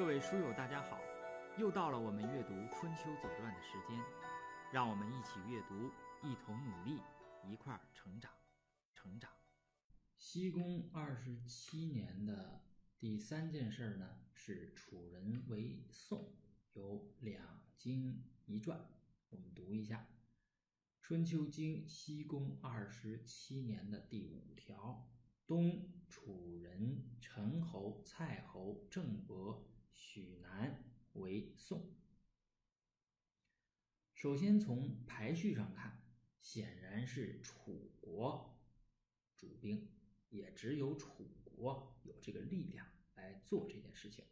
各位书友，大家好！又到了我们阅读《春秋左传》的时间，让我们一起阅读，一同努力，一块儿成长，成长。西公二十七年的第三件事呢，是楚人为宋，有两经一传。我们读一下《春秋经》西公二十七年的第五条：东楚人陈侯、蔡侯、郑伯。许南为宋。首先从排序上看，显然是楚国主兵，也只有楚国有这个力量来做这件事情。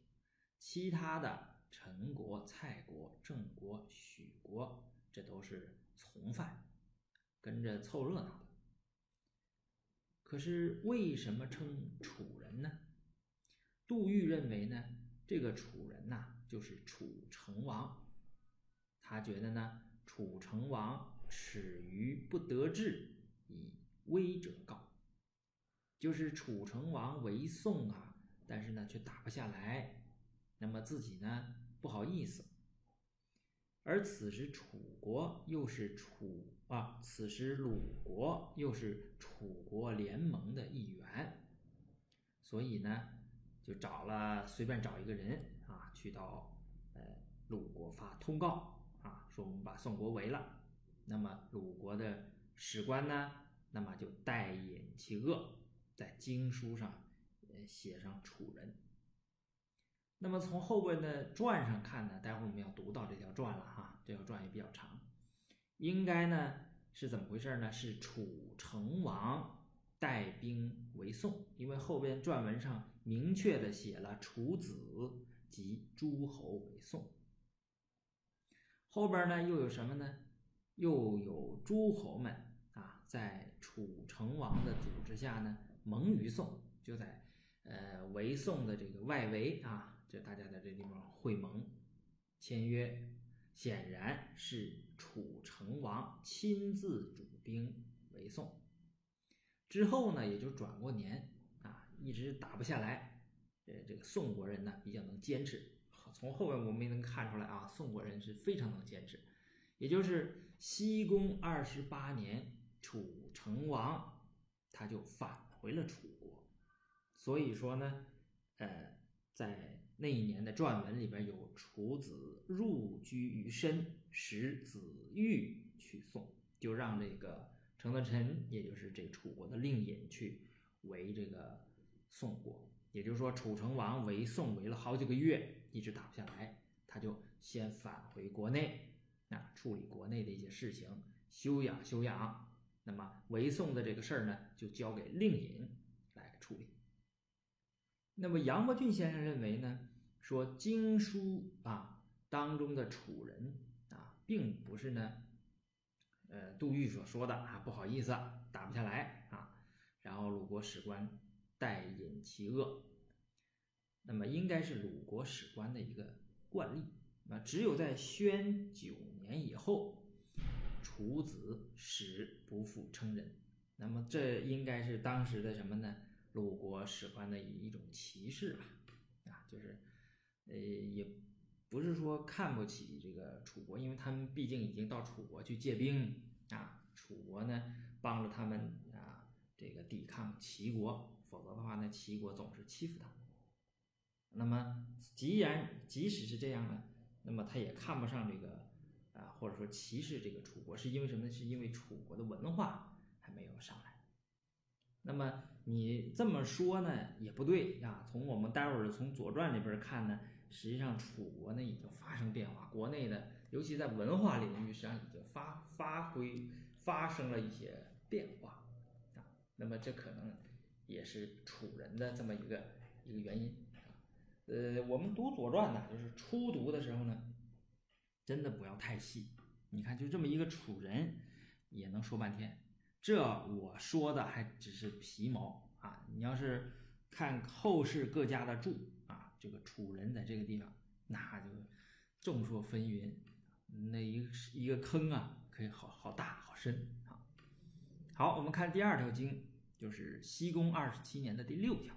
其他的陈国、蔡国、郑国、许国，这都是从犯，跟着凑热闹的。可是为什么称楚人呢？杜预认为呢？这个楚人呐，就是楚成王。他觉得呢，楚成王耻于不得志，以威者告。就是楚成王为宋啊，但是呢却打不下来，那么自己呢不好意思。而此时楚国又是楚啊，此时鲁国又是楚国联盟的一员，所以呢。就找了随便找一个人啊，去到呃鲁国发通告啊，说我们把宋国围了。那么鲁国的史官呢，那么就代引其恶，在经书上呃写上楚人。那么从后边的传上看呢，待会儿我们要读到这条传了哈，这条传也比较长，应该呢是怎么回事呢？是楚成王。带兵为宋，因为后边传文上明确的写了楚子及诸侯为宋。后边呢又有什么呢？又有诸侯们啊，在楚成王的组织下呢，盟于宋，就在呃为宋的这个外围啊，这大家在这地方会盟签约，显然是楚成王亲自主兵为宋。之后呢，也就转过年，一直打不下来。呃，这个宋国人呢比较能坚持，从后面我们也能看出来啊，宋国人是非常能坚持。也就是西宫二十八年，楚成王他就返回了楚国。所以说呢，呃，在那一年的传文里边有楚子入居于申，使子玉去宋，就让这个。程德臣，也就是这楚国的令尹，去围这个宋国。也就是说，楚成王围宋围了好几个月，一直打不下来，他就先返回国内，啊，处理国内的一些事情，休养休养。那么围宋的这个事儿呢，就交给令尹来处理。那么杨伯峻先生认为呢，说经书啊当中的楚人啊，并不是呢。呃，杜预所说的啊，不好意思，打不下来啊。然后鲁国史官代引其恶，那么应该是鲁国史官的一个惯例。那只有在宣九年以后，楚子使不复称人。那么这应该是当时的什么呢？鲁国史官的一种歧视吧？啊，就是呃，也。不是说看不起这个楚国，因为他们毕竟已经到楚国去借兵啊。楚国呢帮着他们啊，这个抵抗齐国，否则的话呢，齐国总是欺负他。那么既然即使是这样呢，那么他也看不上这个啊，或者说歧视这个楚国，是因为什么呢？是因为楚国的文化还没有上来。那么你这么说呢也不对啊。从我们待会儿从《左传》里边看呢。实际上，楚国呢已经发生变化，国内的，尤其在文化领域，实际上已经发发挥发生了一些变化啊。那么这可能也是楚人的这么一个一个原因。呃，我们读《左传》呢，就是初读的时候呢，真的不要太细。你看，就这么一个楚人，也能说半天。这我说的还只是皮毛啊！你要是看后世各家的注啊。这个楚人在这个地方，那就众说纷纭，那一个一个坑啊，可以好好大好深啊。好，我们看第二条经，就是西宫二十七年的第六条：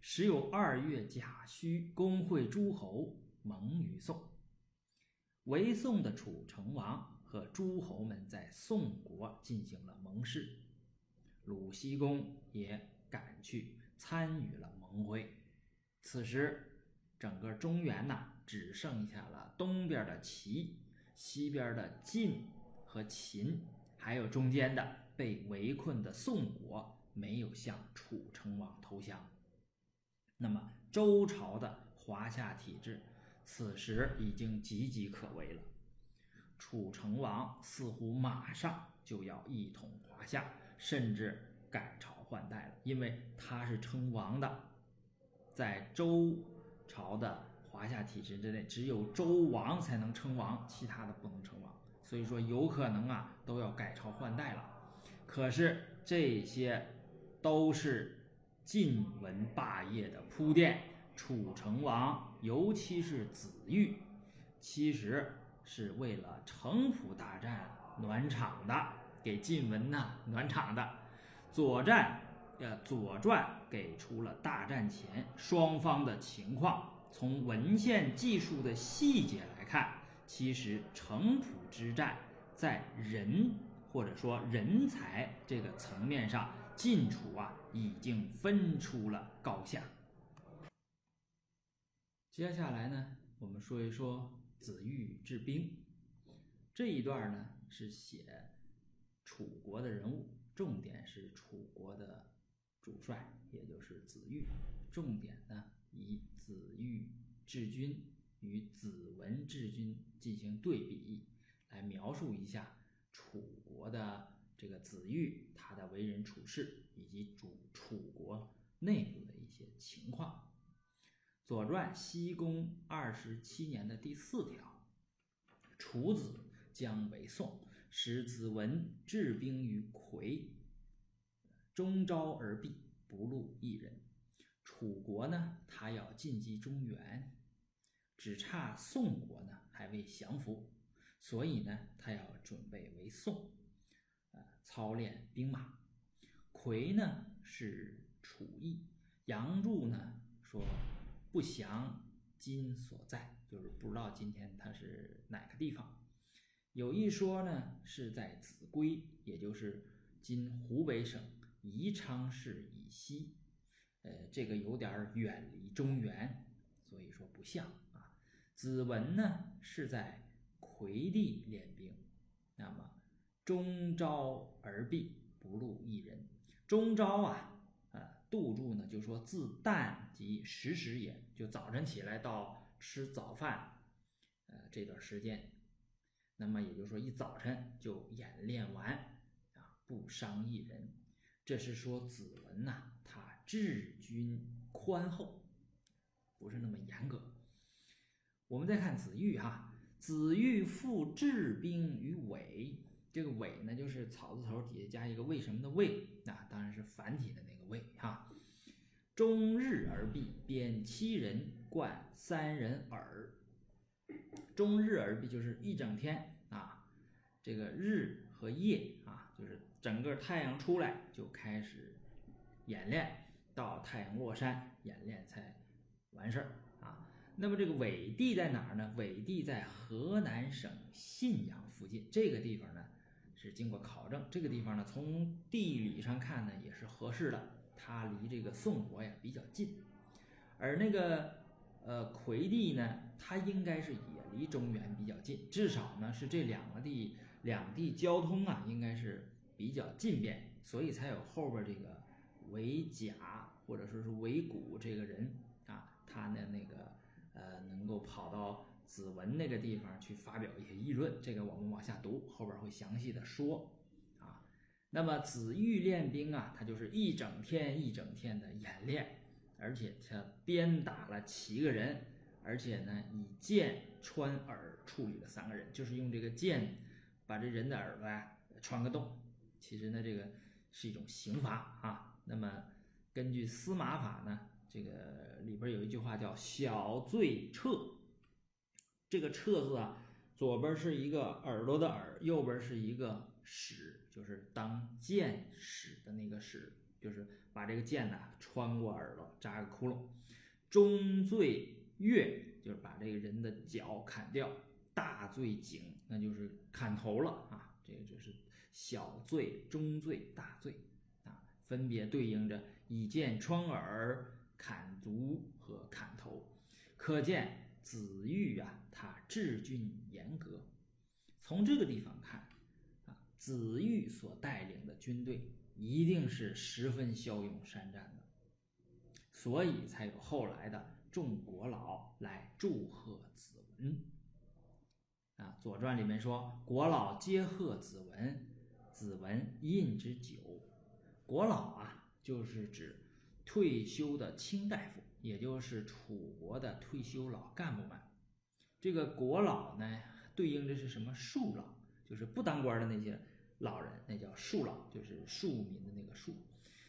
时有二月甲戌，公会诸侯，盟于宋。为宋的楚成王和诸侯们在宋国进行了盟誓，鲁僖公也赶去参与了盟会。此时，整个中原呐，只剩下了东边的齐，西边的晋和秦，还有中间的被围困的宋国，没有向楚成王投降。那么，周朝的华夏体制。此时已经岌岌可危了，楚成王似乎马上就要一统华夏，甚至改朝换代了，因为他是称王的，在周朝的华夏体制之内，只有周王才能称王，其他的不能称王，所以说有可能啊都要改朝换代了。可是这些都是晋文霸业的铺垫。楚成王，尤其是子玉，其实是为了城濮大战暖场的，给晋文呐暖场的。左战，呃，《左传》给出了大战前双方的情况。从文献记述的细节来看，其实城濮之战在人或者说人才这个层面上，晋楚啊已经分出了高下。接下来呢，我们说一说子玉治兵这一段呢，是写楚国的人物，重点是楚国的主帅，也就是子玉。重点呢，以子玉治军与子文治军进行对比，来描述一下楚国的这个子玉他的为人处事以及主楚国内部的一些情况。《左传》西公二十七年的第四条，楚子将为宋，使子文治兵于魁，终朝而毙，不录一人。楚国呢，他要进击中原，只差宋国呢还未降服，所以呢，他要准备为宋，呃，操练兵马。夔呢是楚邑，杨柱呢说。不详今所在，就是不知道今天它是哪个地方。有一说呢，是在秭归，也就是今湖北省宜昌市以西。呃，这个有点远离中原，所以说不像啊。子文呢是在回地练兵，那么终朝而毙，不露一人。终朝啊。呃杜注呢就说自旦即时时也，就早晨起来到吃早饭，呃这段时间，那么也就是说一早晨就演练完啊，不伤一人。这是说子文呐，他治军宽厚，不是那么严格。我们再看子玉哈，子欲复治兵于尾，这个尾呢就是草字头底下加一个为什么的为，那当然是繁体的那个。为哈，终日而毕，贬七人，冠三人耳。终日而毕就是一整天啊，这个日和夜啊，就是整个太阳出来就开始演练，到太阳落山演练才完事儿。那么这个尾地在哪儿呢？尾地在河南省信阳附近，这个地方呢是经过考证，这个地方呢从地理上看呢也是合适的。它离这个宋国呀比较近，而那个呃魁地呢，它应该是也离中原比较近，至少呢是这两个地两地交通啊应该是比较近便，所以才有后边这个韦甲或者说是韦谷这个人啊，他的那个能够跑到子文那个地方去发表一些议论，这个我们往下读，后边会详细的说啊。那么子玉练兵啊，他就是一整天一整天的演练，而且他鞭打了七个人，而且呢以剑穿耳处理了三个人，就是用这个剑把这人的耳朵呀穿个洞。其实呢，这个是一种刑罚啊。那么根据司马法呢，这个里边有一句话叫“小罪彻”，这个“彻”字啊，左边是一个耳朵的耳，右边是一个“使”。就是当箭使的那个使就是把这个剑呢穿过耳朵扎个窟窿。中罪月就是把这个人的脚砍掉，大罪颈那就是砍头了啊。这个就是小罪、中罪、大罪啊，分别对应着以剑穿耳、砍足和砍头。可见子玉啊，他治军严格。从这个地方看啊，子玉所带领的军队一定是十分骁勇善战的，所以才有后来的众国老来祝贺子文。啊，《左传》里面说，国老皆贺子文，子文印之久。国老啊，就是指退休的卿大夫，也就是楚国的退休老干部们。这个国老呢？对应的是什么？庶老，就是不当官的那些老人，那叫庶老，就是庶民的那个庶。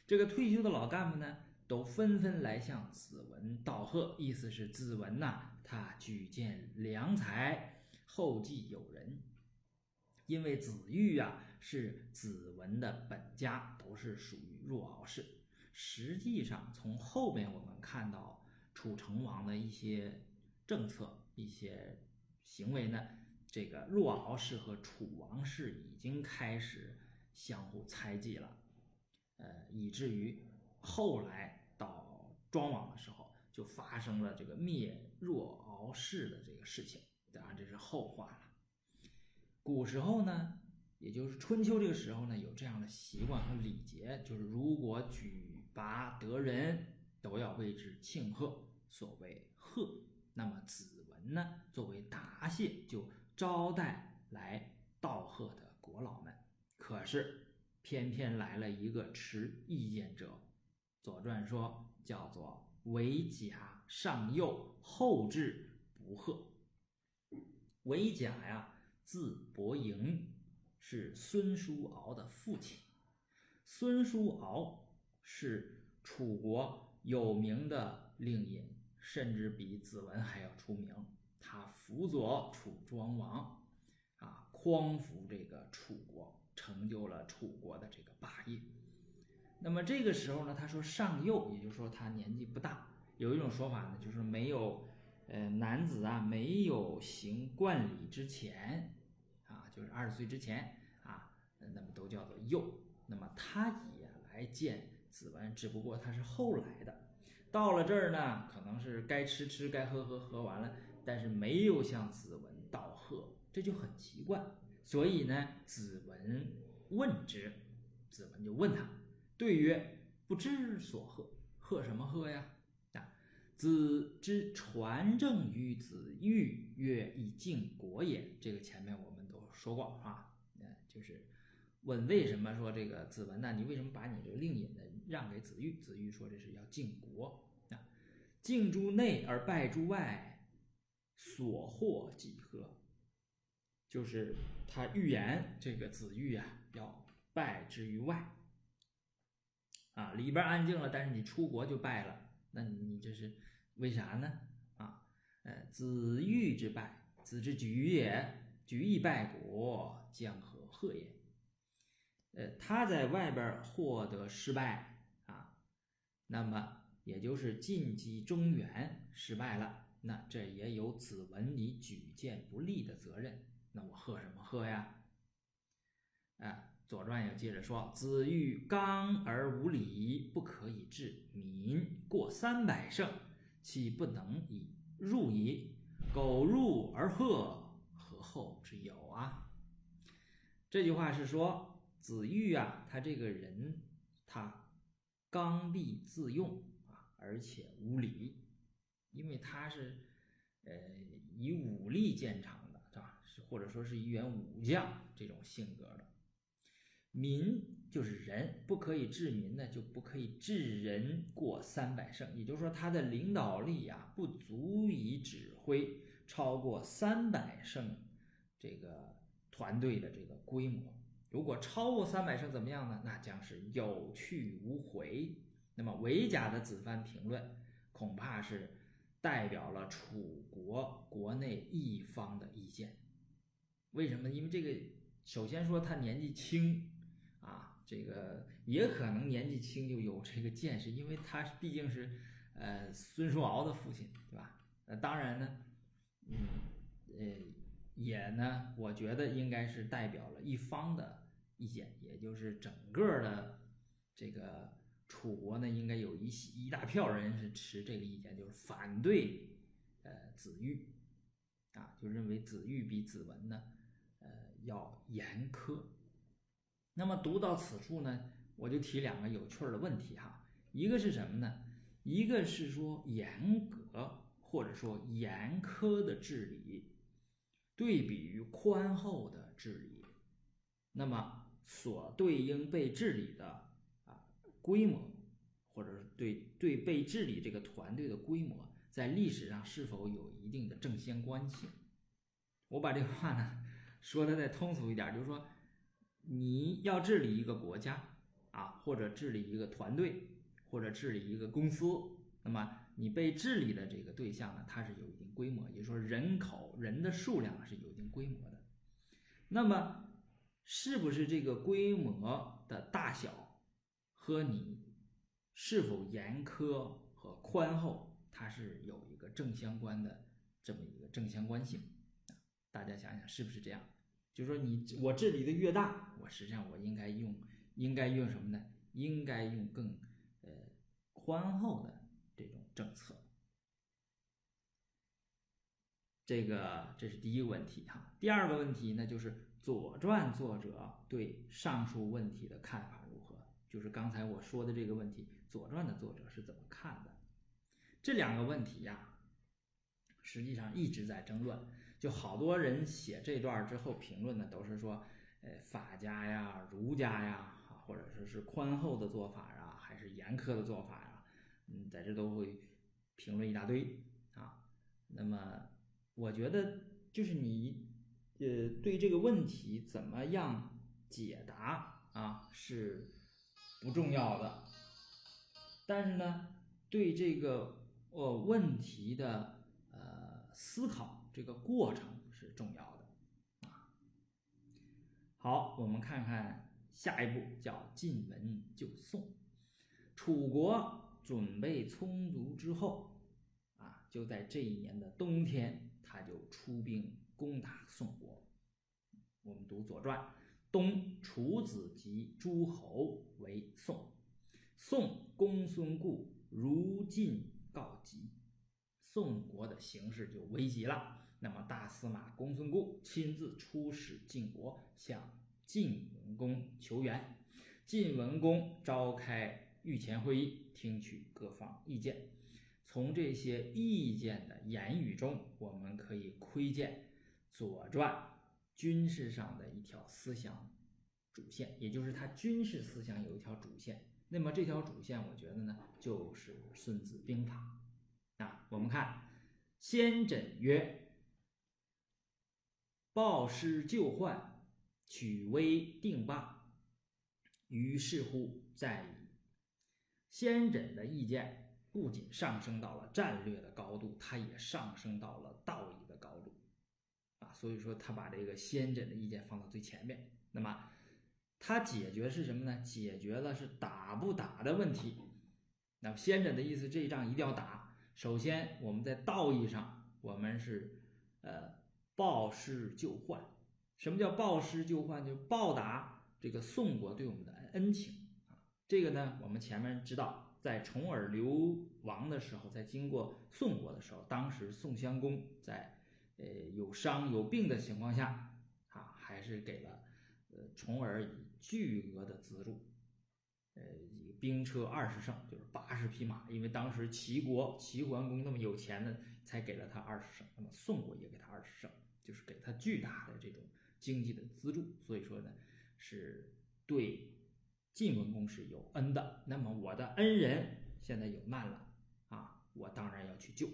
这个退休的老干部呢，都纷纷来向子文道贺，意思是子文呐，他举荐良才，后继有人。因为子玉啊是子文的本家，不是属于若敖氏。实际上，从后边我们看到楚成王的一些政策、一些行为呢。这个若敖氏和楚王氏已经开始相互猜忌了，呃，以至于后来到庄王的时候，就发生了这个灭若敖氏的这个事情。当然这是后话了。古时候呢，也就是春秋这个时候呢，有这样的习惯和礼节，就是如果举拔得人，都要为之庆贺，所谓贺。那么子文呢，作为答谢就。招待来道贺的国老们，可是偏偏来了一个持意见者。《左传》说叫做韦甲上右，后至不贺。韦甲呀，字伯莹，是孙叔敖的父亲。孙叔敖是楚国有名的令尹，甚至比子文还要出名。他辅佐楚庄王，啊，匡扶这个楚国，成就了楚国的这个霸业。那么这个时候呢，他说上幼，也就是说他年纪不大。有一种说法呢，就是没有，呃，男子啊，没有行冠礼之前，啊，就是二十岁之前啊，那么都叫做幼。那么他也来见子文，只不过他是后来的。到了这儿呢，可能是该吃吃，该喝喝，喝完了。但是没有向子文道贺，这就很奇怪。所以呢，子文问之，子文就问他，对曰：“不知所贺，贺什么贺呀？”啊，子之传政于子玉，曰：“以敬国也。”这个前面我们都说过啊，嗯，就是问为什么说这个子文呢？你为什么把你这个令尹呢让给子玉？子玉说这是要敬国啊，敬诸内而拜诸外。所获几何？就是他预言这个子玉啊，要败之于外。啊，里边安静了，但是你出国就败了，那你这是为啥呢？啊，呃，子玉之败，子之举也，举亦败国，将何贺也？呃，他在外边获得失败，那么也就是进击中原失败了。那这也有子文你举荐不利的责任，那我贺什么贺呀？啊，《左传》又接着说：“子欲刚而无礼，不可以治民。过三百胜，岂不能以入矣？苟入而贺，何后之有啊？”这句话是说子玉啊，他这个人他刚愎自用啊，而且无礼。因为他是，呃，以武力见长的，是吧？是或者说是一员武将这种性格的。民就是人，不可以治民呢，就不可以治人过三百胜。也就是说，他的领导力啊，不足以指挥超过三百胜这个团队的这个规模。如果超过三百胜，怎么样呢？那将是有去无回。那么韦甲的子番评论，恐怕是。代表了楚国国内一方的意见，为什么？因为这个首先说他年纪轻啊，这个也可能年纪轻就有这个见识，因为他毕竟是呃孙叔敖的父亲，对吧？呃，当然呢，嗯，呃，也呢，我觉得应该是代表了一方的意见，也就是整个的这个楚国呢，应该有一一大票人是持这个意见，就是反对呃子玉啊，就认为子玉比子文呢，呃要严苛。那么读到此处呢，我就提两个有趣的问题哈，一个是什么呢？一个是说严格或者说严苛的治理，对比于宽厚的治理，那么所对应被治理的啊规模，或者是对对被治理这个团队的规模，在历史上是否有一定的正相关性？我把这话呢说的再通俗一点，就是说你要治理一个国家啊，或者治理一个团队，或者治理一个公司，那么你被治理的这个对象呢，它是有一定规模，也就是说人口人的数量是有一定规模的。那么是不是这个规模的大小和你是否严苛和宽厚，它是有一个正相关的这么一个正相关性？大家想想是不是这样？就是说你我治理的越大，我实际上我应该用应该用什么呢？应该用更呃宽厚的这种政策。这个这是第一个问题哈。第二个问题呢，就是《左传》作者对上述问题的看法如何？就是刚才我说的这个问题，《左传》的作者是怎么看的？这两个问题呀，实际上一直在争论。就好多人写这段之后评论呢，都是说，呃，法家呀、儒家呀，或者说是宽厚的做法呀，还是严苛的做法呀，嗯，在这都会评论一大堆啊。那么，我觉得就是你，呃，对这个问题怎么样解答啊是不重要的，但是呢，对这个呃问题的呃思考。这个过程是重要的啊。好，我们看看下一步，叫晋文就宋。楚国准备充足之后啊，就在这一年的冬天，他就出兵攻打宋国。我们读《左传》，东楚子及诸侯为宋，宋公孙固如晋告急，宋国的形势就危急了。那么，大司马公孙固亲自出使晋国，向晋文公求援。晋文公召开御前会议，听取各方意见。从这些意见的言语中，我们可以窥见《左传》军事上的一条思想主线，也就是他军事思想有一条主线。那么，这条主线，我觉得呢，就是《孙子兵法》啊。我们看，先轸曰。报师救患，取危定霸，于是乎在矣。先轸的意见不仅上升到了战略的高度，它也上升到了道义。所以说，他把这个先轸的意见放到最前面。那么，他解决是什么呢？解决了是打不打的问题。那么，先轸的意思，这一仗一定要打。首先，我们在道义上，我们是呃。报失救患，什么叫报失救患？就报答这个宋国对我们的恩情。这个呢，我们前面知道，在重耳流亡的时候，在经过宋国的时候，当时宋襄公在呃有伤有病的情况下啊，还是给了呃重耳以巨额的资助，呃以兵车二十乘，就是八十匹马，因为当时齐国齐桓公那么有钱呢，才给了他二十乘，那么宋国也给他二十乘。就是给他巨大的这种经济的资助，所以说呢，是对晋文公是有恩的。那么我的恩人现在有难了啊，我当然要去救。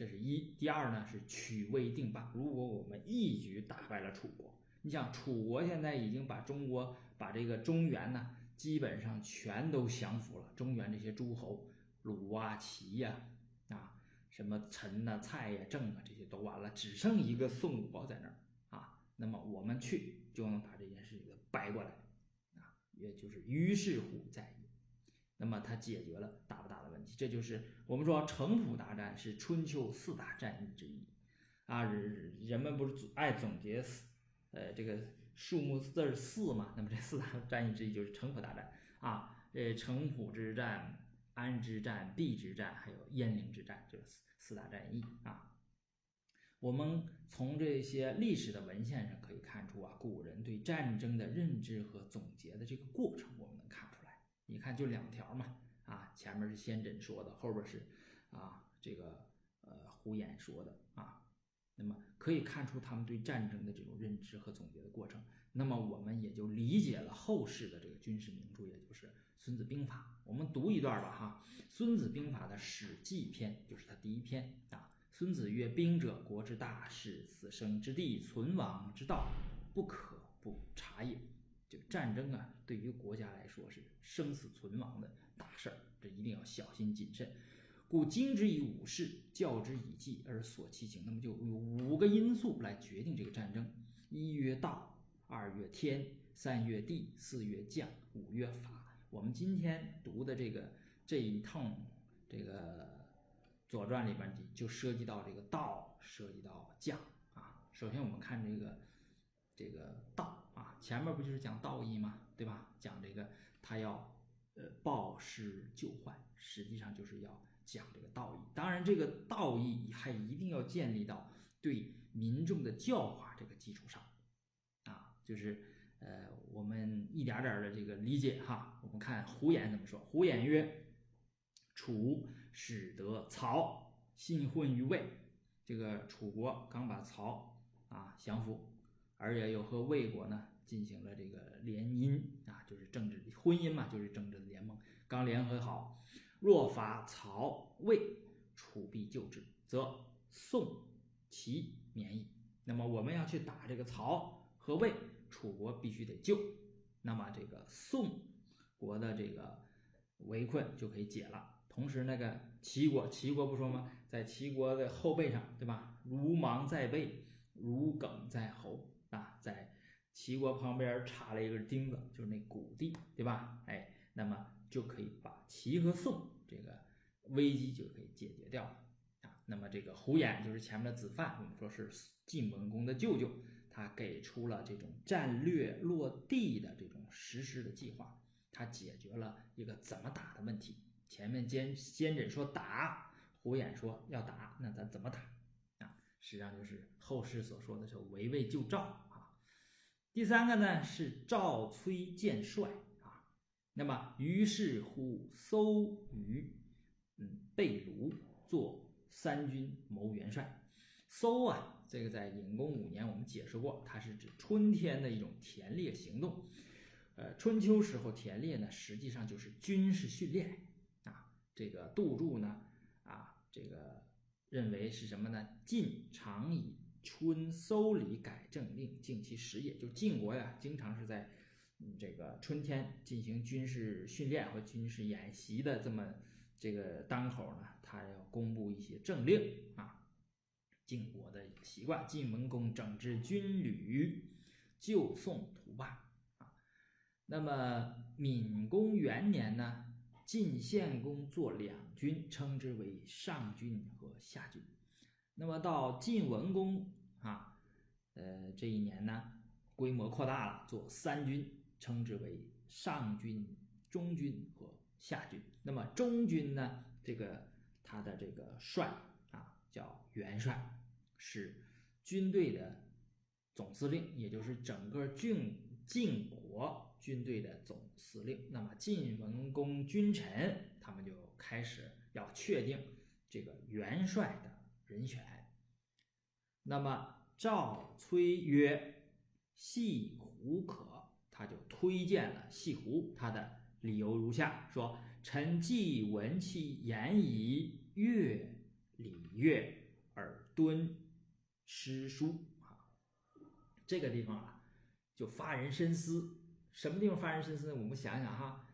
这是一。第二呢是取威定霸。如果我们一举打败了楚国，你想楚国现在已经把中国把这个中原呢基本上全都降服了，中原这些诸侯鲁啊、齐呀啊。什么陈呐、蔡呀、郑啊，这些都完了，只剩一个宋国在那儿啊。那么我们去就能把这件事给掰过来啊。也就是于是乎在。那么它解决了打不打的问题，这就是我们说城濮大战是春秋四大战役之一啊。人们不是爱总结四呃这个数目字四嘛？那么这四大战役之一就是城濮大战啊。呃，城濮之战、安之战、毕之战，还有鄢陵之战，这四四大战役啊。我们从这些历史的文献上可以看出啊，古人对战争的认知和总结的这个过程，我们。你看，就两条嘛，啊，前面是先轸说的，后边是啊这个呃胡言说的啊。那么可以看出他们对战争的这种认知和总结的过程。那么我们也就理解了后世的这个军事名著，也就是《孙子兵法》。我们读一段吧，哈，《孙子兵法》的《史记》篇就是它第一篇啊。孙子曰：“兵者，国之大事，死生之地，存亡之道，不可不察也。”就战争啊，对于国家来说是生死存亡的大事儿，这一定要小心谨慎。故经之以武事，教之以计而索其情。那么就有五个因素来决定这个战争：一曰道，二曰天，三曰地，四曰将，五曰法。我们今天读的这个这一趟这个《左传》里边就涉及到这个道，涉及到将啊。首先我们看这个这个道啊，前面不就是讲道义吗？对吧？讲这个他要呃报施救患，实际上就是要。讲这个道义，当然这个道义还一定要建立到对民众的教化这个基础上，啊，就是呃我们一点点的这个理解哈。我们看胡衍怎么说，胡衍曰：“楚使得曹信混于魏，这个楚国刚把曹啊降服，而且又和魏国呢进行了这个联姻啊，就是政治婚姻嘛，就是政治的联盟，刚联合好。”若伐曹魏，楚必救之，则宋齐免矣。那么我们要去打这个曹和魏，楚国必须得救，那么这个宋国的这个围困就可以解了。同时，那个齐国，齐国不说吗？在齐国的后背上，对吧？如芒在背，如鲠在喉啊，在齐国旁边插了一根钉子，就是那谷地，对吧？哎，那么。就可以把齐和宋这个危机就可以解决掉了啊。那么这个胡衍就是前面的子范，我们说是晋文公的舅舅，他给出了这种战略落地的这种实施的计划，他解决了一个怎么打的问题。前面先先轸说打，胡衍说要打，那咱怎么打啊？实际上就是后世所说的是围魏救赵。第三个呢是赵崔建帅啊。那么，于是乎，搜于嗯被卢做三军谋元帅。搜啊，这个在隐公五年我们解释过，它是指春天的一种田猎行动。呃，春秋时候田猎呢，实际上就是军事训练啊。这个杜注呢，啊，这个认为是什么呢？晋常以春搜礼改正令，敬其时也。就晋国呀，经常是在。这个春天进行军事训练和军事演习的这么这个当口呢，他要公布一些政令啊。晋国的一个习惯，晋文公整治军旅，救宋图霸啊。那么闵公元年呢，晋献公做两军，称之为上军和下军。那么到晋文公啊，呃这一年呢，规模扩大了，做三军。称之为上军、中军和下军。那么中军呢？这个他的这个帅啊，叫元帅，是军队的总司令，也就是整个郡晋国军队的总司令。那么晋文公君臣他们就开始要确定这个元帅的人选。那么赵崔曰：“系胡可。”他就推荐了戏胡，他的理由如下：说臣既闻其言以乐礼乐而敦诗书啊，这个地方啊就发人深思。什么地方发人深思呢？我们想想哈，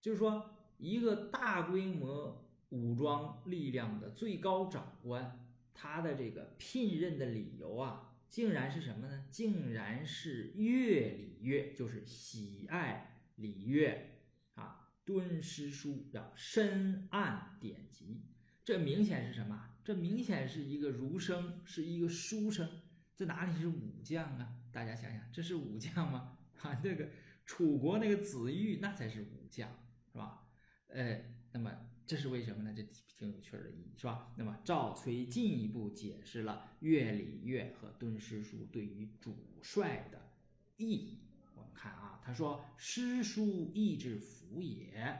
就是说一个大规模武装力量的最高长官，他的这个聘任的理由啊。竟然是什么呢？竟然是乐礼乐，就是喜爱礼乐啊，敦诗书，要深谙典籍。这明显是什么？这明显是一个儒生，是一个书生，这哪里是武将啊？大家想想，这是武将吗？啊，这个楚国那个子玉，那才是武将，是吧？呃，那么这是为什么呢？这挺有趣的意义，是吧？那么赵崔进一步解释了乐礼乐和敦诗书对于主帅的意义。我们看啊，他说：“诗书义之福也，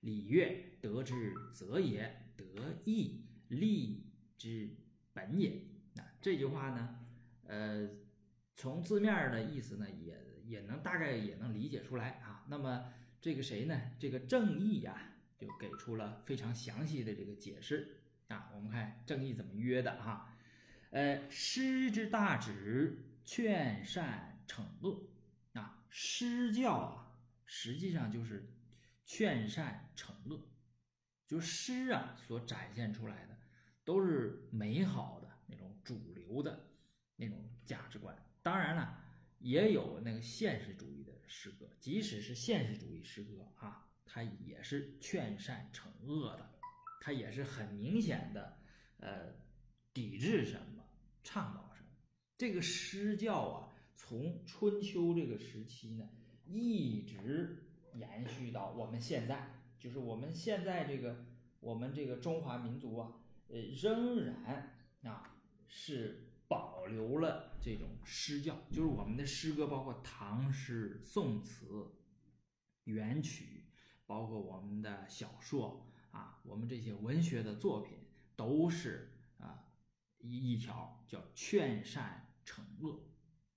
礼乐德之泽也。”得义利之本也。那这句话呢，呃，从字面的意思呢，也也能大概也能理解出来啊。那么这个谁呢？这个正义呀，就给出了非常详细的这个解释啊。我们看正义怎么约的哈？呃，师之大旨，劝善惩恶啊。师教啊，实际上就是劝善惩恶。就诗啊，所展现出来的都是美好的那种主流的那种价值观。当然了，也有那个现实主义的诗歌，即使是现实主义诗歌啊，他也是劝善惩恶的，他也是很明显的呃抵制什么，倡导什么。这个诗教啊，从春秋这个时期呢，一直延续到我们现在。就是我们现在这个，我们这个中华民族啊，呃，仍然啊是保留了这种诗教，就是我们的诗歌，包括唐诗、宋词、元曲，包括我们的小说啊，我们这些文学的作品，都是啊一一条叫劝善惩恶。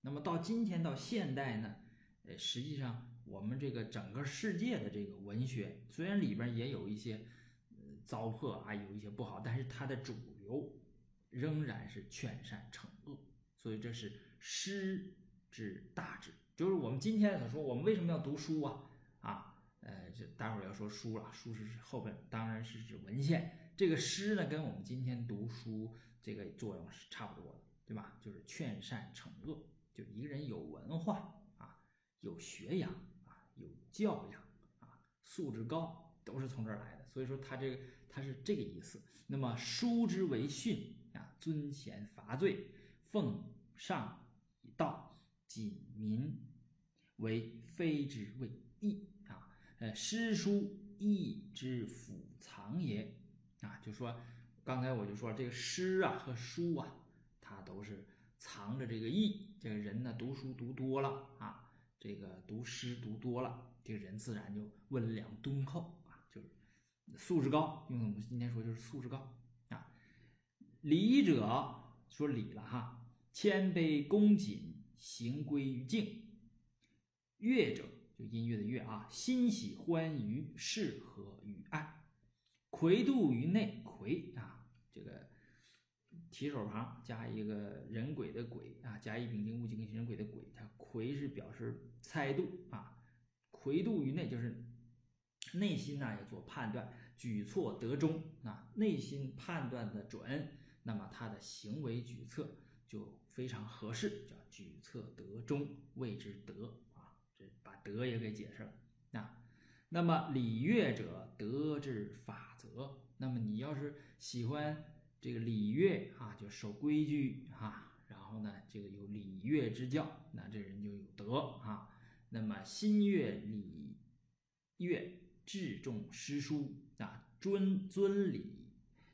那么到今天到现代呢，呃，实际上。我们这个整个世界的这个文学，虽然里边也有一些糟粕啊，有一些不好，但是它的主流仍然是劝善惩恶，所以这是诗之大志。就是我们今天所说，我们为什么要读书啊？啊，呃，这待会儿要说书了，书是后边当然是指文献。这个诗呢，跟我们今天读书这个作用是差不多的，对吧？就是劝善惩恶，就一个人有文化啊，有学养啊。有教养啊，素质高，都是从这儿来的。所以说他这个他是这个意思。那么书之为训啊，尊贤罚罪，奉上以道，谨民为非之谓义。呃，诗书义之辅藏也啊。就说刚才我就说这个诗啊和书啊，它都是藏着这个义。这个人呢，读书读多了啊。这个读诗读多了，这个人自然就温良敦厚啊，就是素质高。用我们今天说就是素质高啊。礼者说礼了哈，谦卑恭谨，行归于静。乐者就音乐的乐啊，欣喜欢愉，适合于爱。魁度于内，魁啊，这个。提手旁加一个人鬼的鬼啊，甲乙丙丁戊己庚辛壬癸的癸，它魁是表示猜度啊，魁度于内就是内心呢要做判断，举措得中啊，内心判断的准，那么他的行为举措就非常合适，叫举措得中谓之德，德也给解释了啊。那么礼乐者德之法则，那么你要是喜欢。这个礼乐啊，就守规矩啊，然后呢，这个有礼乐之教，那这人就有德啊。那么心悦礼乐，至重诗书啊，尊尊礼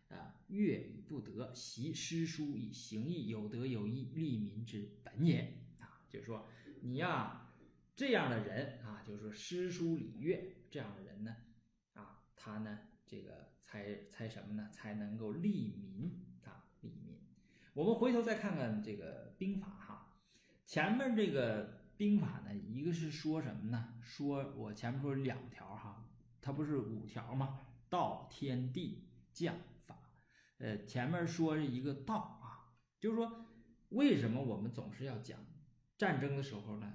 啊，乐以不得，习诗书以行义，有德有义，利民之本也啊。就是说，你呀这样的人啊，就是说诗书礼乐这样的人呢，啊，他呢这个。才才什么呢？才能够利民啊，利民。我们回头再看看这个兵法哈，前面这个兵法呢，一个是说什么呢？说我前面说两条哈，它不是五条吗？道、天地、将、法。呃，前面说是一个道啊，就是说为什么我们总是要讲战争的时候呢？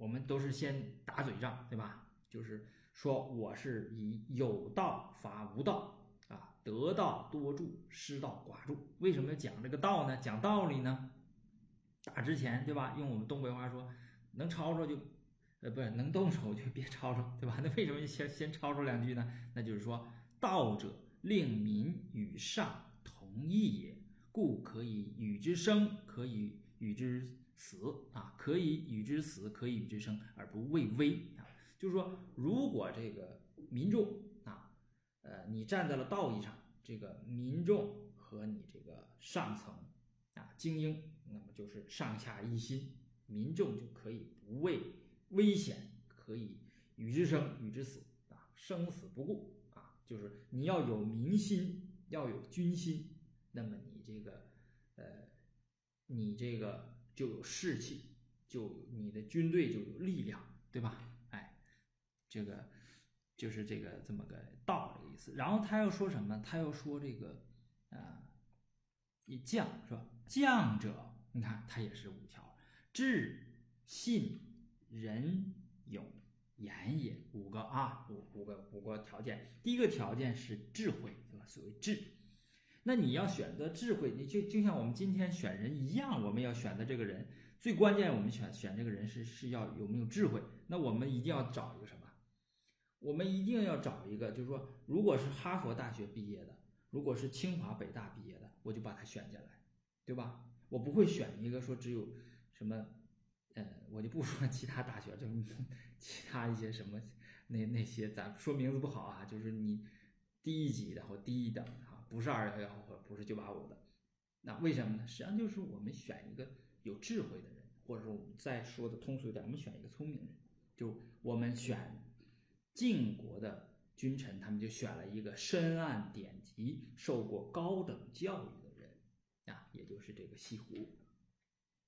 我们都是先打嘴仗，对吧？就是说我是以有道伐无道啊。得道多助，失道寡助。为什么要讲这个道呢？讲道理呢？打之前，对吧？用我们东北话说，能吵吵就呃，不是能动手就别吵吵，对吧？那为什么先先吵吵两句呢？那就是说，道者令民与上同意也，故可以与之生，可以与之死啊，可以与之死，可以与之生，而不畏危啊。就是说，如果这个民众啊，呃，你站在了道义上，这个民众和你这个上层啊精英，那么就是上下一心，民众就可以不畏危险，可以与之生，与之死啊，生死不顾啊，就是你要有民心，要有军心，那么你这个呃，你这个就有士气，就你的军队就有力量，对吧？哎这个就是这个这么个道的意思。然后他又说什么？他又说这个啊，以将是吧？将者，你看他也是五条：智、信、仁、勇、严也。五个啊，五五个五个条件。第一个条件是智慧，对吧？所谓智。那你要选择智慧，你就就像我们今天选人一样，我们要选的这个人，最关键我们选选这个人是是要有没有智慧。那我们一定要找一个什么？我们一定要找一个，就是说，如果是哈佛大学毕业的，如果是清华北大毕业的，我就把他选进来，对吧？我不会选一个说只有什么，呃，我就不说其他大学，就其他一些什么那那些，咱说名字不好啊，就是你低一级的或低一等的，不是二幺幺或不是九八五的，那为什么呢？实际上就是我们选一个有智慧的人，或者说我们再说的通俗一点，我们选一个聪明人，就我们选。晋国的君臣，他们就选了一个深谙典籍、受过高等教育的人啊，也就是这个西湖。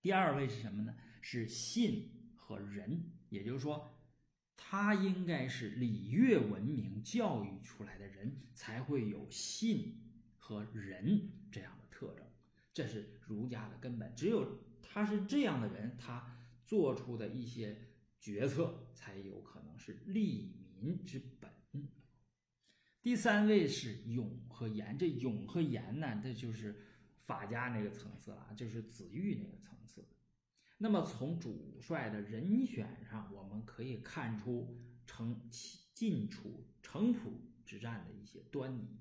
第二位是什么呢？是信和仁，也就是说，他应该是礼乐文明教育出来的人，才会有信和仁这样的特征。这是儒家的根本，只有他是这样的人，他做出的一些决策才有可能是利。民之本。第三位是勇和严，这勇和严呢，这就是法家那个层次了，就是子玉那个层次。那么从主帅的人选上，我们可以看出成晋楚城濮之战的一些端倪。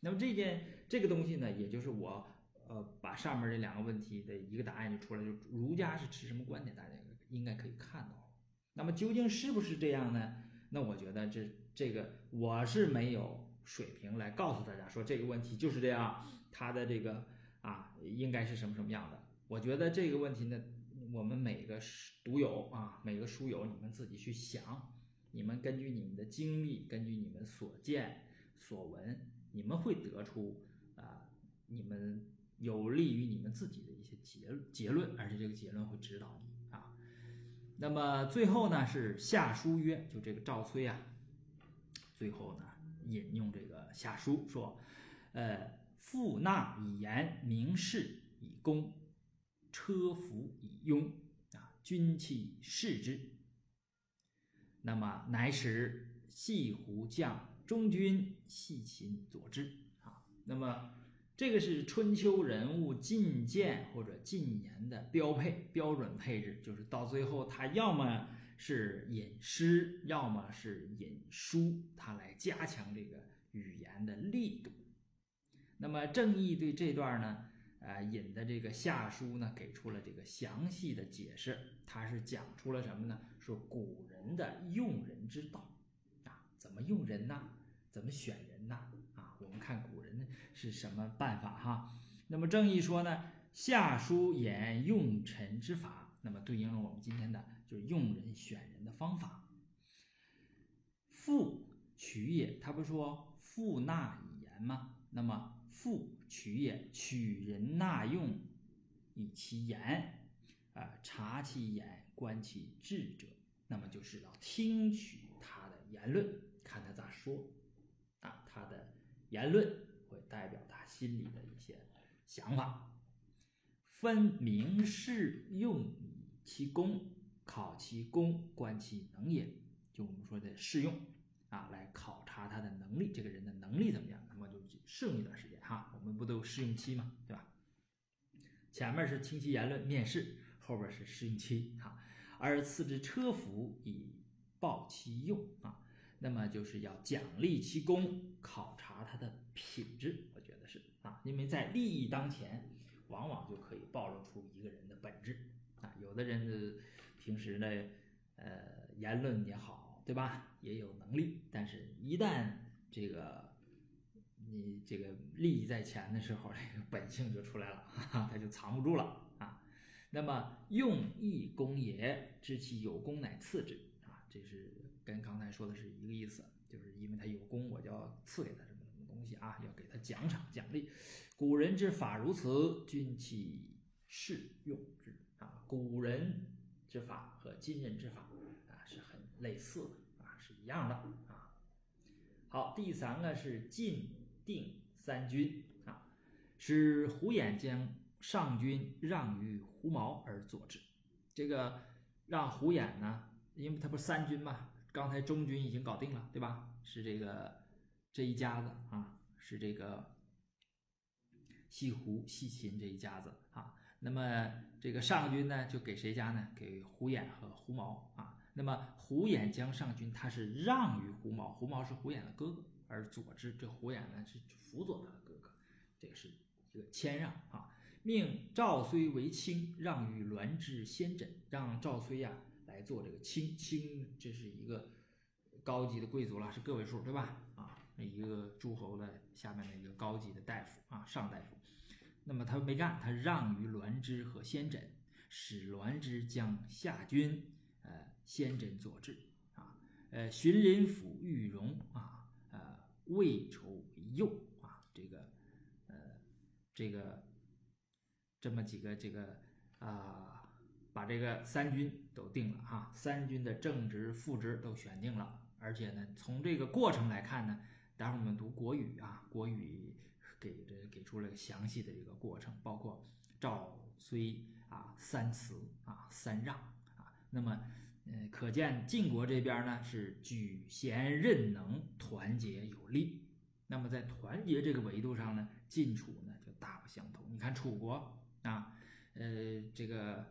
那么这件这个东西呢，也就是我呃把上面这两个问题的一个答案就出来，就儒家是持什么观点，大家应该可以看到。那么究竟是不是这样呢？那我觉得这这个我是没有水平来告诉大家说这个问题就是这样，它的这个啊应该是什么什么样的。我觉得这个问题呢，我们每个读友啊，每个书友，你们自己去想，你们根据你们的经历，根据你们所见所闻，你们会得出，你们有利于你们自己的一些结结论，而且这个结论会指导你啊。那么最后呢是下书曰，就这个赵崔啊，最后呢引用这个下书说，呃，复纳以言，明示以功，车服以庸啊，军器视之。那么乃使细胡将中军细秦佐之啊，那么。这个是春秋人物进谏或者进言的标配标准配置，就是到最后他要么是引诗，要么是引书，他来加强这个语言的力度。那么郑义对这段呢，呃，引的这个下书呢，给出了这个详细的解释。他是讲出了什么呢？说古人的用人之道啊，怎么用人呢？怎么选人呢？啊我们看古是什么办法哈？那么正义说呢，下书言用臣之法，那么对应了我们今天的就是用人选人的方法。复取也，他不是说复纳以言吗？那么复取也，取人纳用以其言，啊，察其言，观其智者，那么就是要听取他的言论，看他咋说，啊，他的。言论代表他心里的一些想法，分明示用其功，考其功，观其能也。就我们说的试用啊，来考察他的能力，这个人的能力怎么样？那么就试用一段时间哈。我们不都试用期嘛？对吧？前面是听其言论面试，后边是试用期哈。而赐之车服以报其用啊。那么就是要奖励其功，考察他的品质。我觉得是啊，因为在利益当前，往往就可以暴露出一个人的本质啊。有的人的平时呢，呃，言论也好，对吧？也有能力，但是一旦这个你这个利益在前的时候，这个本性就出来了，哈哈，他就藏不住了啊。那么用义功也，知其有功乃次之啊，这是。跟刚才说的是一个意思，就是因为他有功，我就要赐给他什么什么东西啊，要给他奖赏奖励。古人之法如此，君其适用之啊。古人之法和今人之法啊是很类似的啊，是一样的啊。好，第三个是晋定三军啊，使胡衍将上军让于胡毛而佐之。这个让胡衍呢，因为他不是三军嘛。刚才中军已经搞定了，对吧？是这个这一家子啊，是这个西胡、西秦这一家子啊。那么这个上军呢，就给谁家呢？给胡衍和胡毛啊。那么胡衍将上军，他是让于胡毛，胡毛是胡衍的哥哥，而佐之，这胡衍呢是辅佐他的哥哥，这个是一个谦让啊。命赵睢为卿，让于栾之先轸，让赵睢呀。来做这个卿卿，这是一个高级的贵族了，是个位数，对吧？啊，一个诸侯的下面的一个高级的大夫啊，上大夫。那么他没干，他让于栾之和先轸，使栾之将下军，呃，先轸佐治啊，呃，荀林府玉荣啊，呃，魏筹为右啊，这个，呃，这个这么几个这个啊。把这个三军都定了哈，三军的正职、副职都选定了，而且呢，从这个过程来看呢，待会儿我们读国语啊，国语给这给出了详细的这个过程，包括赵睢啊三辞啊三让啊，那么呃，可见晋国这边呢是举贤任能、团结有力。那么在团结这个维度上呢，晋楚呢就大不相同。你看楚国啊，呃，这个。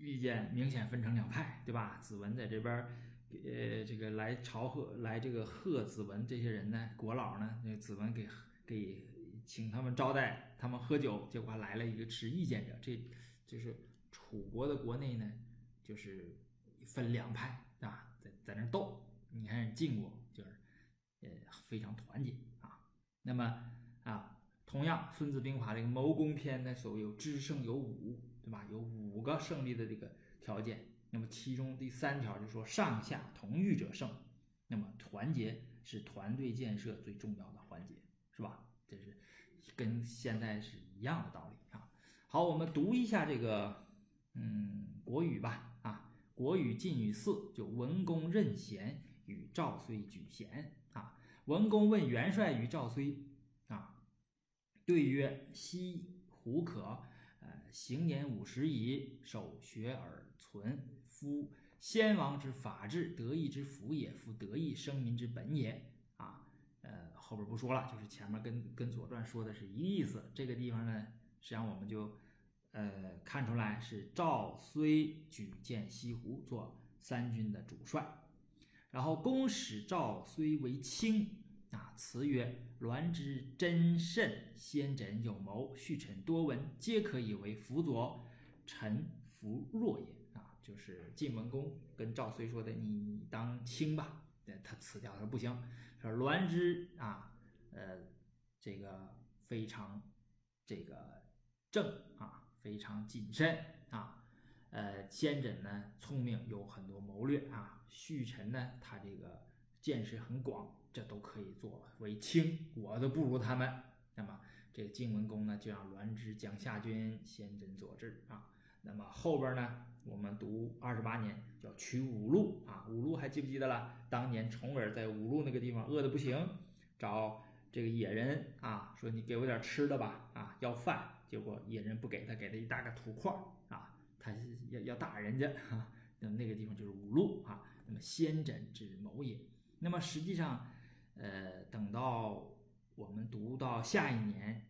意见明显分成两派，对吧？子文在这边，呃，这个来朝贺，来这个贺子文这些人呢，国老呢，那子文给给请他们招待他们喝酒，结果来了一个持意见者，这就是楚国的国内呢，就是分两派，啊？在在那斗。你看晋国就是呃非常团结啊。那么啊，同样《孙子兵法》这个谋攻篇呢，所谓有知胜有武。对吧？有五个胜利的这个条件，那么其中第三条就说上下同欲者胜。那么团结是团队建设最重要的环节，是吧？这是跟现在是一样的道理啊。好，我们读一下这个嗯国语吧啊，国语晋语四就文公任贤与赵睢举贤啊。文公问元帅与赵睢啊，对曰：西胡可。行年五十矣，守学而存。夫先王之法治，德义之福也。夫德义生民之本也。啊，呃，后边不说了，就是前面跟跟《左传》说的是一个意思。这个地方呢，实际上我们就呃看出来是赵睢举荐西湖做三军的主帅，然后公使赵睢为卿。啊，词曰：“栾之真慎，先轸有谋，续臣多闻，皆可以为辅佐。臣弗若也。”啊，就是晋文公跟赵睢说的：“你当卿吧。”他辞掉，他说：“不行。”说栾之啊，呃，这个非常这个正啊，非常谨慎啊。呃，先轸呢聪明，有很多谋略啊。续臣呢，他这个见识很广。这都可以作为卿，我都不如他们。那么这个晋文公呢，就让栾之将夏军，先轸佐治啊。那么后边呢，我们读二十八年叫取五路啊。五路还记不记得了？当年重耳在五路那个地方饿得不行，找这个野人啊，说你给我点吃的吧啊，要饭。结果野人不给他，给他一大个土块啊，他要要打人家啊。那么那个地方就是五路啊。那么先轸之谋也。那么实际上。呃，等到我们读到下一年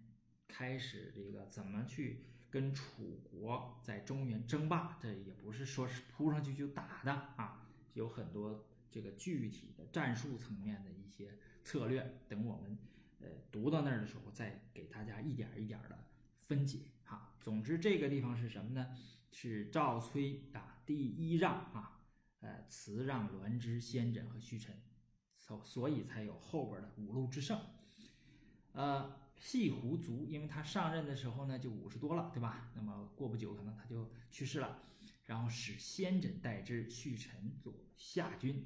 开始，这个怎么去跟楚国在中原争霸，这也不是说是扑上去就打的啊，有很多这个具体的战术层面的一些策略。等我们呃读到那儿的时候，再给大家一点一点的分解哈。总之，这个地方是什么呢？是赵崔啊第一让啊，呃辞让栾枝、先轸和胥臣，所所以才有后边的五路之胜。呃，西湖卒，因为他上任的时候呢就五十多了，对吧？那么过不久可能他就去世了，然后使先轸代之，胥臣做下军，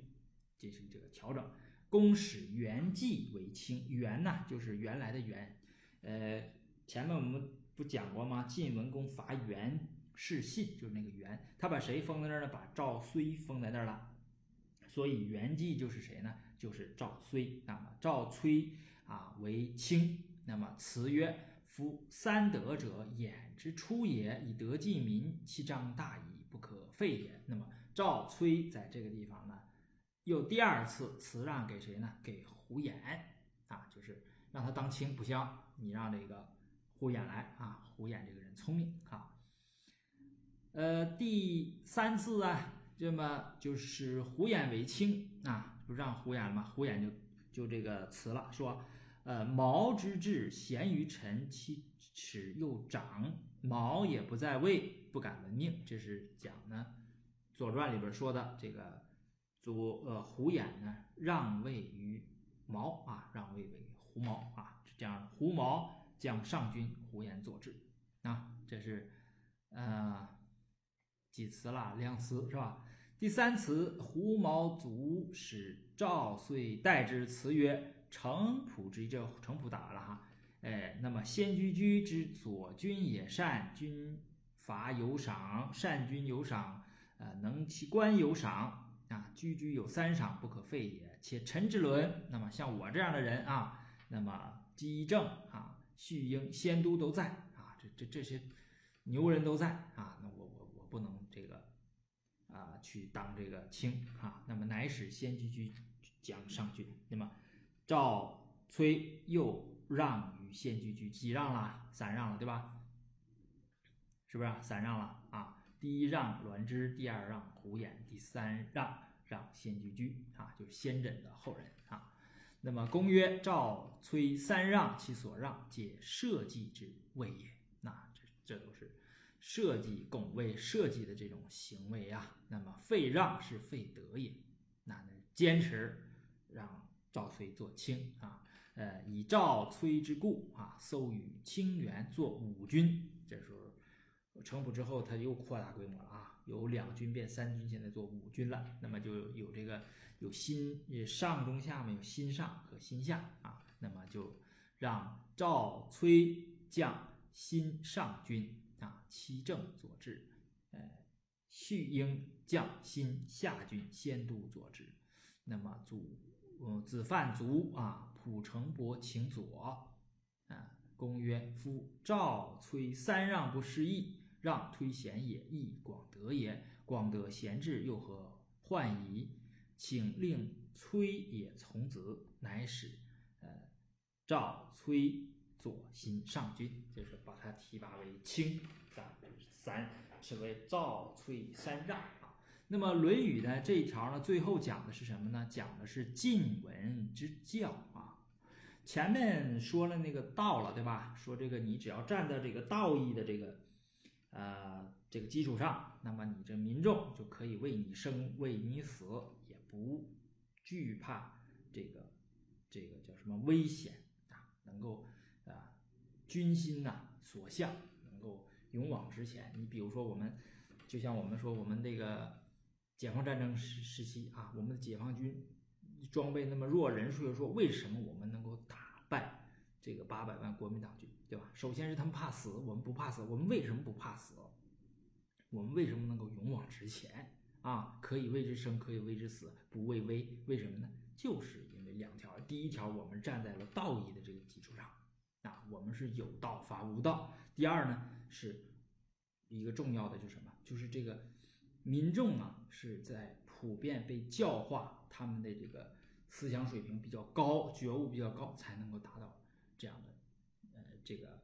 进行这个调整。公使元济为卿，元呢就是原来的元，呃，前面我们不讲过吗？晋文公伐元氏信，就是那个元，他把谁封在那儿呢？把赵睢封在那儿了，所以元济就是谁呢？就是赵睢。那么赵崔。啊，为卿。那么辞曰：“夫三德者，衍之初也，以德济民，其章大矣，不可废也。”那么赵崔在这个地方呢，又第二次辞让给谁呢？给胡衍啊，就是让他当卿不行，你让这个胡衍来啊。胡衍这个人聪明啊。呃，第三次啊，这么就是胡衍为卿啊，不让胡衍了吗？胡衍就就这个辞了，说。呃，毛之志贤于臣，其耻又长，毛也不在位，不敢闻命。这是讲呢，《左传》里边说的这个左呃胡衍呢让位于毛啊，让位为胡毛啊，这样胡毛将上军，胡衍佐之啊，这是呃几词了？两词是吧？第三词，胡毛卒，使赵遂代之，词曰。程普之这程普打了哈，哎，那么先居居之左军也善，军伐有赏，善军有赏，呃，能其官有赏啊，居居有三赏，不可废也。且陈之伦，那么像我这样的人啊，那么姬正啊、旭英、先都都在啊，这这这些牛人都在啊，那我我我不能啊去当这个卿啊，那么乃使先居居将上军，那么。赵崔又让与先居居几让了？三让了，对吧？是不是啊三让了啊？第一让栾枝，第二让胡衍，第三让让先居居啊，就是先轸的后人啊。那么公曰：赵崔三让，其所让，皆社稷之谓也。那这这都是社稷拱卫社稷的这种行为啊。那么废让是废德也。那，坚持让。赵崔做卿啊，呃，以赵崔之故啊，搜与清源做五军。这时候程普之后，他又扩大规模了啊，有两军变三军，现在做五军了。那么就有这个有新上中下面有新上和新下啊，那么就让赵崔将新上军其，正佐治，呃，续英将新下军，先都佐治。那么祖呃，子范卒啊，蒲承伯请左啊。公曰：夫赵崔三让不失义，让推贤也，义广德也。广德贤志，又何患矣？请令崔也从子，乃使呃赵崔左新上君，就是把他提拔为卿。三，是为赵崔三让。那么《论语》呢这一条呢，最后讲的是什么呢？讲的是晋文之教啊。前面说了那个道了，对吧？说这个你只要站在这个道义的这个呃这个基础上，那么你这民众就可以为你生为你死，也不惧怕这个这个叫什么危险啊，能够啊军心呐所向，勇往直前。你比如说我们，就像我们说我们这个。解放战争时时期啊，我们的解放军装备那么弱，人数又说，为什么我们能够打败这个八百万国民党军，对吧？首先是他们怕死，我们不怕死。我们为什么不怕死？我们为什么能够勇往直前啊？可以为之生，可以为之死，不畏危。为什么呢？就是因为两条：第一条，我们站在了道义的这个基础上啊，我们是有道伐无道；第二呢，是一个重要的，就是什么？就是这个。民众啊，是在普遍被教化，他们的这个思想水平比较高，觉悟比较高，才能够达到这样的呃这个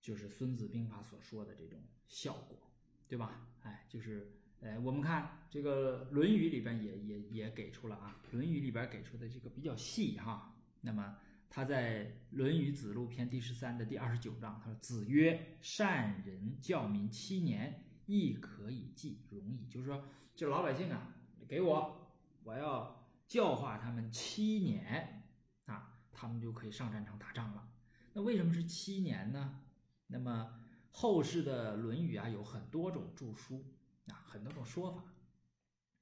就是《孙子兵法》所说的这种效果，对吧？哎，就是呃，我们看这个《论语》里边也也也给出了啊，《论语》里边给出的这个比较细哈。那么他在《论语子路篇》第十三的第二十九章，他说：“子曰：善人教民七年，亦可以继容矣。”就是说，这老百姓啊，给我，我要教化他们七年啊，他们就可以上战场打仗了。那为什么是七年呢？那么后世的《论语》啊，有很多种著书啊，很多种说法。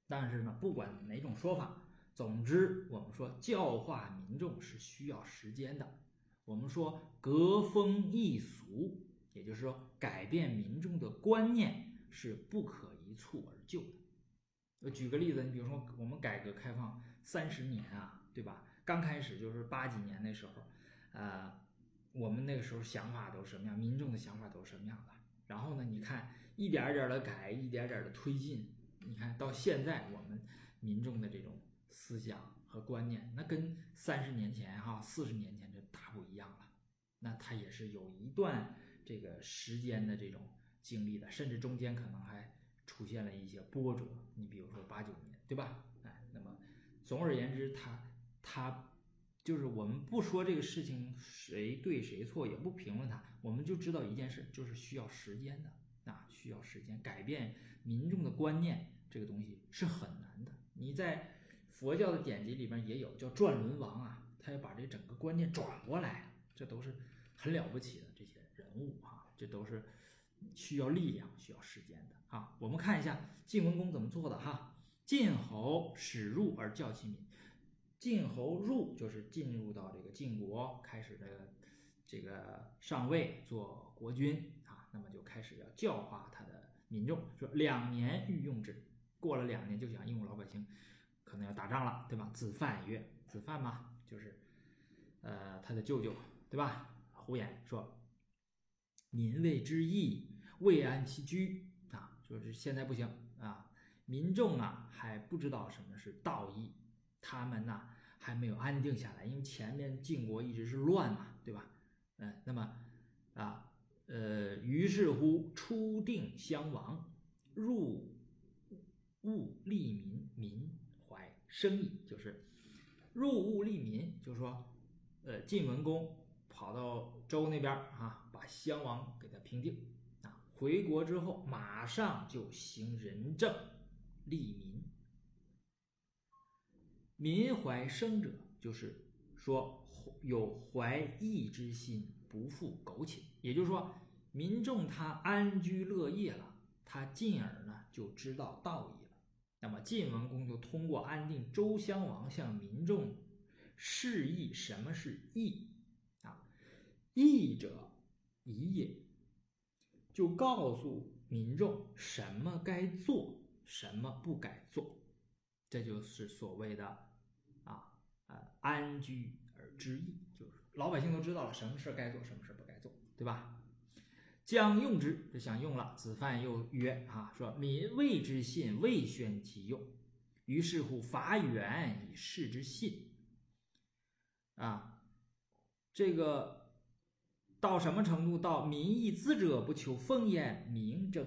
但是呢，不管哪种说法，总之我们说教化民众是需要时间的。我们说革风易俗，也就是说改变民众的观念是不可一蹴而就的。我举个例子，你比如说我们改革开放三十年啊，对吧？刚开始就是八几年那时候，呃。我们那个时候想法都是什么样？民众的想法都是什么样的？然后呢？你看一点点的改，一点点的推进。你看到现在我们民众的这种思想和观念，那跟三十年前、哈四十年前这大不一样了。那它也是有一段这个时间的这种经历的，甚至中间可能还出现了一些波折。你比如说八九年，对吧？哎，那么总而言之，它它。就是我们不说这个事情谁对谁错，也不评论它，我们就知道一件事，就是需要时间的啊，需要时间改变民众的观念，这个东西是很难的。你在佛教的典籍里边也有叫转轮王啊，他要把这整个观念转过来，这都是很了不起的这些人物哈，这都是需要力量、需要时间的啊。我们看一下晋文公怎么做的哈，晋侯使入而教其民。晋侯入就是进入到这个晋国，开始的这个上位做国君啊，那么就开始要教化他的民众，说两年欲用之，过了两年就想用老百姓，可能要打仗了，对吧？子犯曰：“子犯嘛，就是呃他的舅舅，对吧？”胡言说：“民谓之义，未安其居啊，就是现在不行啊，民众啊还不知道什么是道义。”他们呢还没有安定下来，因为前面晋国一直是乱嘛，对吧？嗯，那么啊，呃，于是乎初定襄王，入务利民，民生义，就是入物利民，就是说，呃，晋文公跑到周那边啊，把襄王给他平定啊，回国之后马上就行仁政，利民。民怀生者，就是说有怀义之心，不负苟且。也就是说，民众他安居乐业了，他进而呢就知道道义。那么晋文公就通过安定周襄王，向民众示意什么是义啊？义者宜也，就告诉民众什么该做，什么不该做。这就是所谓的。呃，安居而知义，就是老百姓都知道了什么事该做，什么事不该做，对吧？将用之，就想用了。子范又曰：“啊，说民谓之信，未宣其用，于是乎伐远以示之信。”啊，这个到什么程度？到民义资者不求丰焉，名争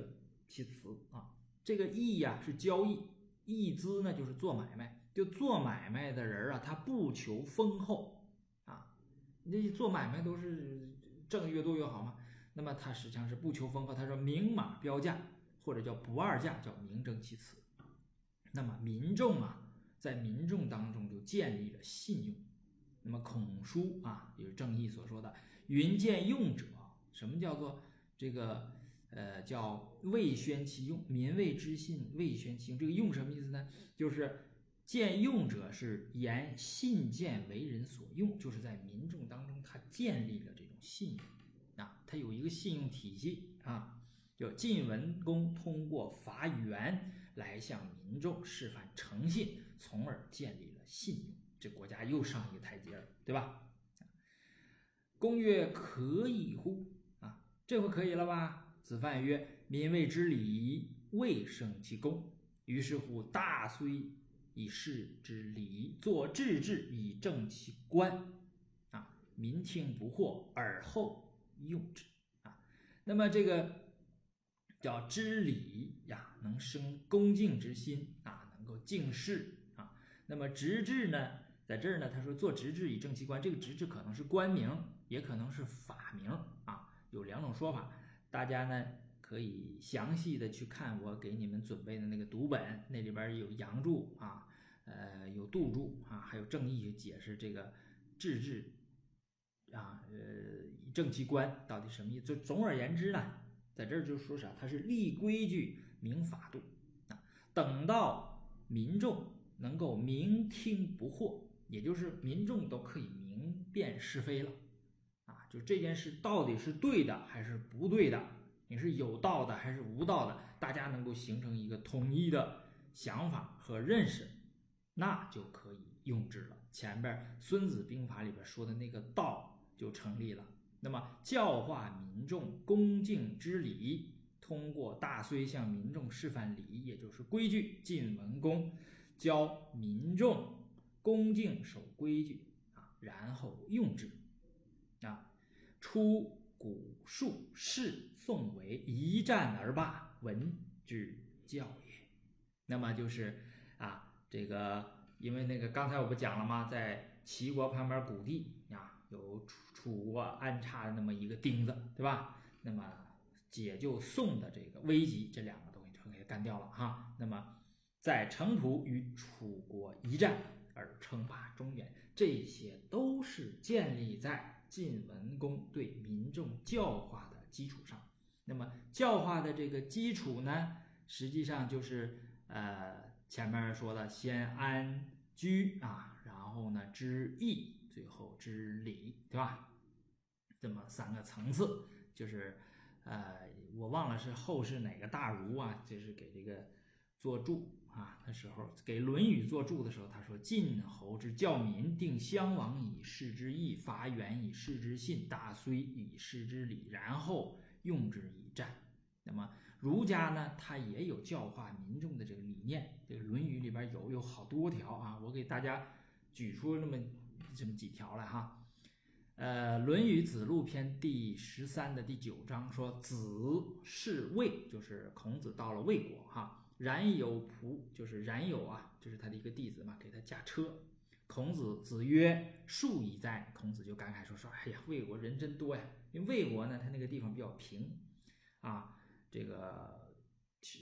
其辞啊。这个义呀是交易，义资呢就是做买卖。就做买卖的人啊，他不求丰厚啊，那做买卖都是挣越多越好嘛。那么他实际上是不求丰厚，他说明码标价或者叫不二价，叫名正其词。那么民众啊，在民众当中就建立了信用。那么孔书啊，也是正义所说的“云见用者”，什么叫做这个呃叫未宣其用，民谓之信，未宣其用。这个用什么意思呢？就是。见用者是言信见为人所用，就是在民众当中，他建立了这种信用啊，他有一个信用体系啊。就晋文公通过伐袁来向民众示范诚信，从而建立了信用，这国家又上一个台阶了，对吧？公曰：“可以乎？”啊，这回可以了吧？子范曰：“民谓之礼，未胜其功。”于是乎，大虽。以事之礼，作治治以正其官，啊，民听不惑，而后用之，啊，那么这个叫知礼呀，能生恭敬之心啊，能够敬事啊。那么直至呢，在这儿呢，他说做直至以正其官，这个直至可能是官名，也可能是法名啊，有两种说法。大家呢可以详细的去看我给你们准备的那个读本，那里边有杨注啊，呃，有杜注啊，还有正义解释这个治治啊，呃，以正其官到底什么意思？就总而言之呢，在这儿就说啥，它是立规矩、明法度啊。等到民众能够明听不惑，也就是民众都可以明辨是非了啊，就这件事到底是对的还是不对的，你是有道的还是无道的，大家能够形成一个统一的想法和认识，那就可以用之了。前边《孙子兵法》里边说的那个道。就成立了。那么教化民众恭敬之礼，通过大隋向民众示范礼，也就是规矩，晋文公教民众恭敬守规矩啊，然后用之啊。出古术士宋为一战而罢，文之教也。那么就是啊，这个因为那个刚才我不讲了吗？在齐国旁边谷地啊，有。楚楚国安插的那么一个钉子，对吧？那么解救宋的这个危机，这两个东西全给干掉了哈。那么在城濮与楚国一战而称霸中原，这些都是建立在晋文公对民众教化的基础上。那么教化的这个基础呢，实际上就是呃前面说的先安居啊，然后呢知义，最后知礼，对吧？这么三个层次，就是，呃，我忘了是后世哪个大儒啊，就是给这个做注啊的时候，给《论语》做注的时候，他说：“晋侯之教民，定襄王以示之义，伐袁以示之信，大隋以示之礼，然后用之以战。”那么儒家呢，他也有教化民众的这个理念，这个《论语》里边有有好多条啊，我给大家举出那么这么几条来哈。呃，《论语·子路篇》第十三的第九章说：“子是魏，就是孔子到了魏国哈。冉有仆，就是冉有啊，就是他的一个弟子嘛，给他驾车。孔子子曰：‘树以哉！’孔子就感慨说：‘说哎呀，魏国人真多呀。因为魏国呢，它那个地方比较平啊，这个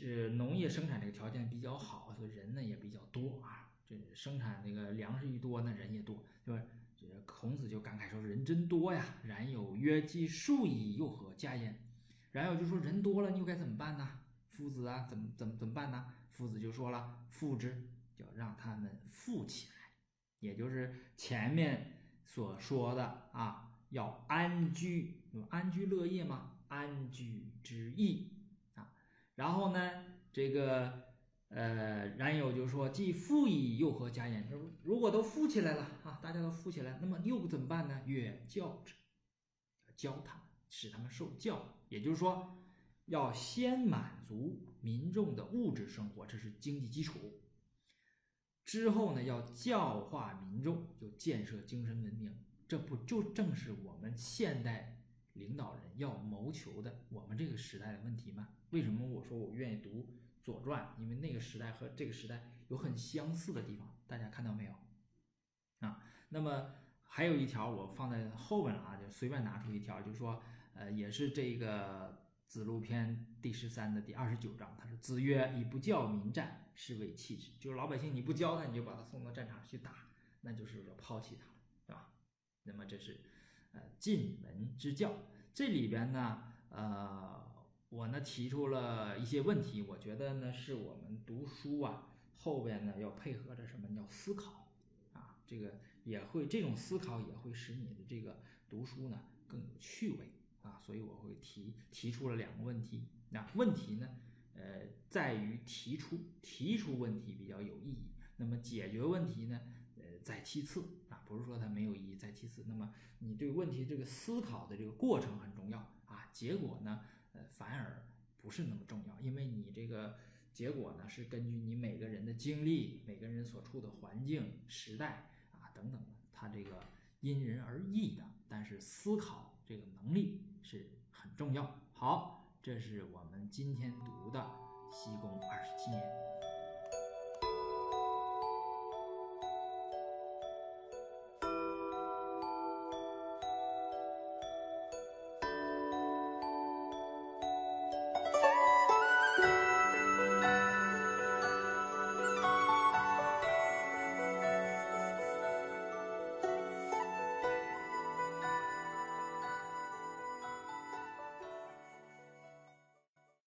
呃农业生产这个条件比较好，所以人呢也比较多啊。这生产那个粮食一多，那人也多，对吧？’孔子就感慨说：“人真多呀！”冉有曰：“既数矣，又何加焉？”冉有就说：“人多了，你又该怎么办呢？夫子啊，怎么怎么怎么办呢？”夫子就说了：“富之，就让他们富起来，也就是前面所说的啊，要安居，安居乐业嘛？安居之意啊。然后呢，这个。”呃，冉有就说：“既富矣，又何加焉？如果都富起来了啊，大家都富起来，那么又怎么办呢？曰教之，教他，使他们受教。也就是说，要先满足民众的物质生活，这是经济基础。之后呢，要教化民众，就建设精神文明。这不就正是我们现代领导人要谋求的我们这个时代的问题吗？为什么我说我愿意读？”《左传》，因为那个时代和这个时代有很相似的地方，大家看到没有？啊，那么还有一条我放在后边了啊，就随便拿出一条，就是说，呃，也是这个《子路篇》第十三的第二十九章，他说：“子曰：以不教民战，是为弃之。”就是老百姓你不教他，你就把他送到战场上去打，那就是说抛弃他了，对吧？那么这是呃晋文之教，这里边呢，呃。我呢提出了一些问题，我觉得呢是我们读书啊后边呢要配合着什么？要思考啊，这个也会这种思考也会使你的这个读书呢更有趣味啊，所以我会提提出了两个问题。那问题呢，呃，在于提出提出问题比较有意义，那么解决问题呢，呃，在其次啊，不是说它没有意义，在其次。那么你对问题这个思考的这个过程很重要啊，结果呢？呃，反而不是那么重要，因为你这个结果呢，是根据你每个人的经历、每个人所处的环境、时代啊等等的，它这个因人而异的。但是思考这个能力是很重要。好。这是我们今天读的西宫二十七年。